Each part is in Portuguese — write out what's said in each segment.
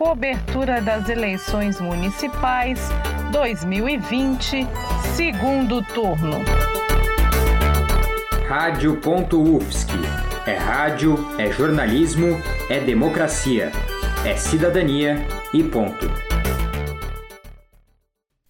Cobertura das eleições municipais 2020, segundo turno. Rádio.UFSC. É rádio, é jornalismo, é democracia, é cidadania e ponto.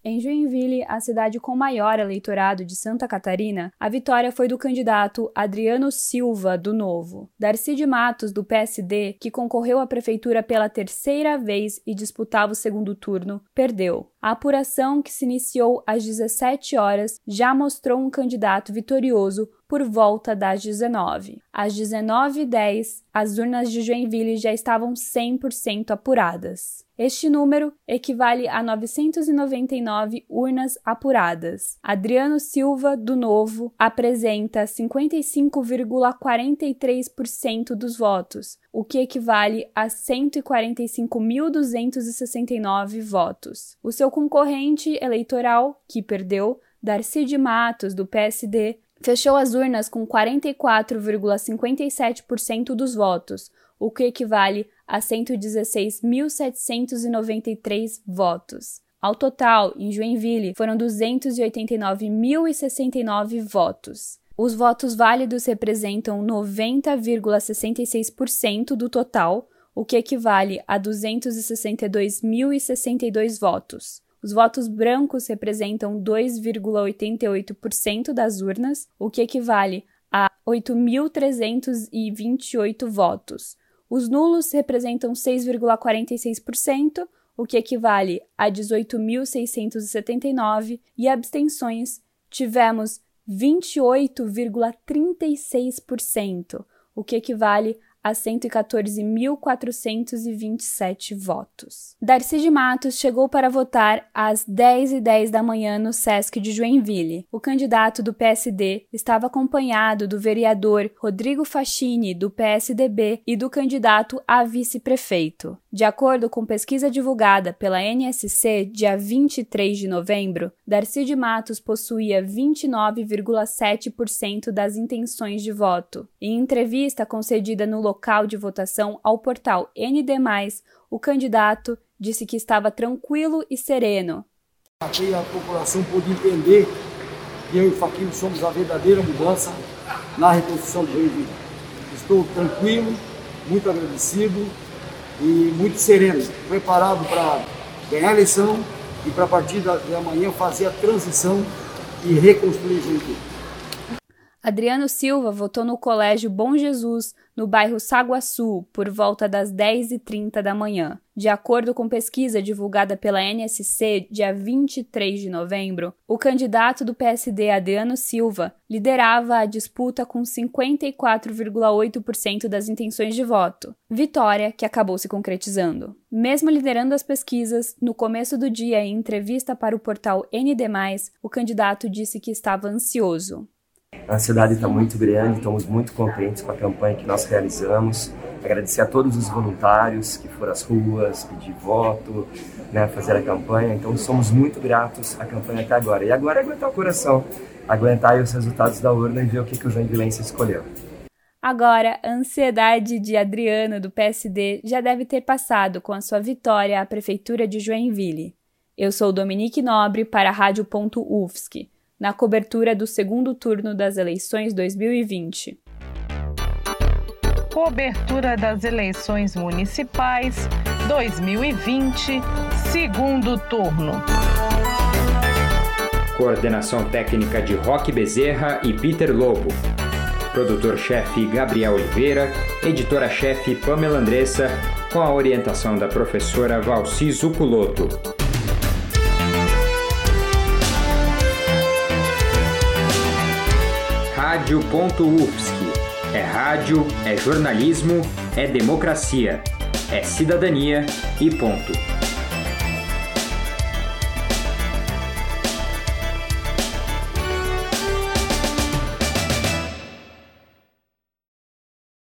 Em Joinville, a cidade com maior eleitorado de Santa Catarina, a vitória foi do candidato Adriano Silva, do Novo. Darcy de Matos, do PSD, que concorreu à prefeitura pela terceira vez e disputava o segundo turno, perdeu. A apuração, que se iniciou às 17 horas, já mostrou um candidato vitorioso por volta das 19. Às 19h10, as urnas de Joinville já estavam 100% apuradas. Este número equivale a 999 urnas apuradas. Adriano Silva, do Novo, apresenta 55,43% dos votos, o que equivale a 145.269 votos. O seu concorrente eleitoral, que perdeu, Darcy de Matos, do PSD, fechou as urnas com 44,57% dos votos, o que equivale a 116.793 votos. Ao total, em Joinville, foram 289.069 votos. Os votos válidos representam 90,66% do total, o que equivale a 262.062 votos. Os votos brancos representam 2,88% das urnas, o que equivale a 8.328 votos. Os nulos representam 6,46%, o que equivale a 18.679, e abstenções tivemos 28,36%, o que equivale a 114.427 votos. Darcy de Matos chegou para votar às 10h10 10 da manhã no Sesc de Joinville. O candidato do PSD estava acompanhado do vereador Rodrigo Fachini, do PSDB, e do candidato a vice-prefeito. De acordo com pesquisa divulgada pela NSC dia 23 de novembro, Darcy de Matos possuía 29,7% das intenções de voto. Em entrevista concedida no local de votação ao portal ND+, o candidato disse que estava tranquilo e sereno. Aqui a população pôde entender que eu e o Faquinho somos a verdadeira mudança na reconstrução do Joinville. Estou tranquilo, muito agradecido e muito sereno, preparado para ganhar a eleição e para a partir de amanhã fazer a transição e reconstruir Joinville. Adriano Silva votou no Colégio Bom Jesus, no bairro Saguaçu, por volta das 10h30 da manhã. De acordo com pesquisa divulgada pela NSC dia 23 de novembro, o candidato do PSD, Adriano Silva, liderava a disputa com 54,8% das intenções de voto, vitória que acabou se concretizando. Mesmo liderando as pesquisas, no começo do dia, em entrevista para o portal ND, o candidato disse que estava ansioso. A cidade está muito grande, estamos muito contentes com a campanha que nós realizamos. Agradecer a todos os voluntários que foram às ruas, pedir voto, né, fazer a campanha. Então somos muito gratos à campanha até agora. E agora é aguentar o coração, aguentar os resultados da urna e ver o que, que o Joinvilense escolheu. Agora, a ansiedade de Adriano, do PSD, já deve ter passado com a sua vitória à Prefeitura de Joinville. Eu sou Dominique Nobre para a Rádio.UFSC na cobertura do segundo turno das eleições 2020. Cobertura das eleições municipais 2020, segundo turno. Coordenação técnica de Roque Bezerra e Peter Lobo. Produtor-chefe Gabriel Oliveira, editora-chefe Pamela Andressa, com a orientação da professora Valci Zuculoto. Rádio.UFSC. É rádio, é jornalismo, é democracia, é cidadania e ponto.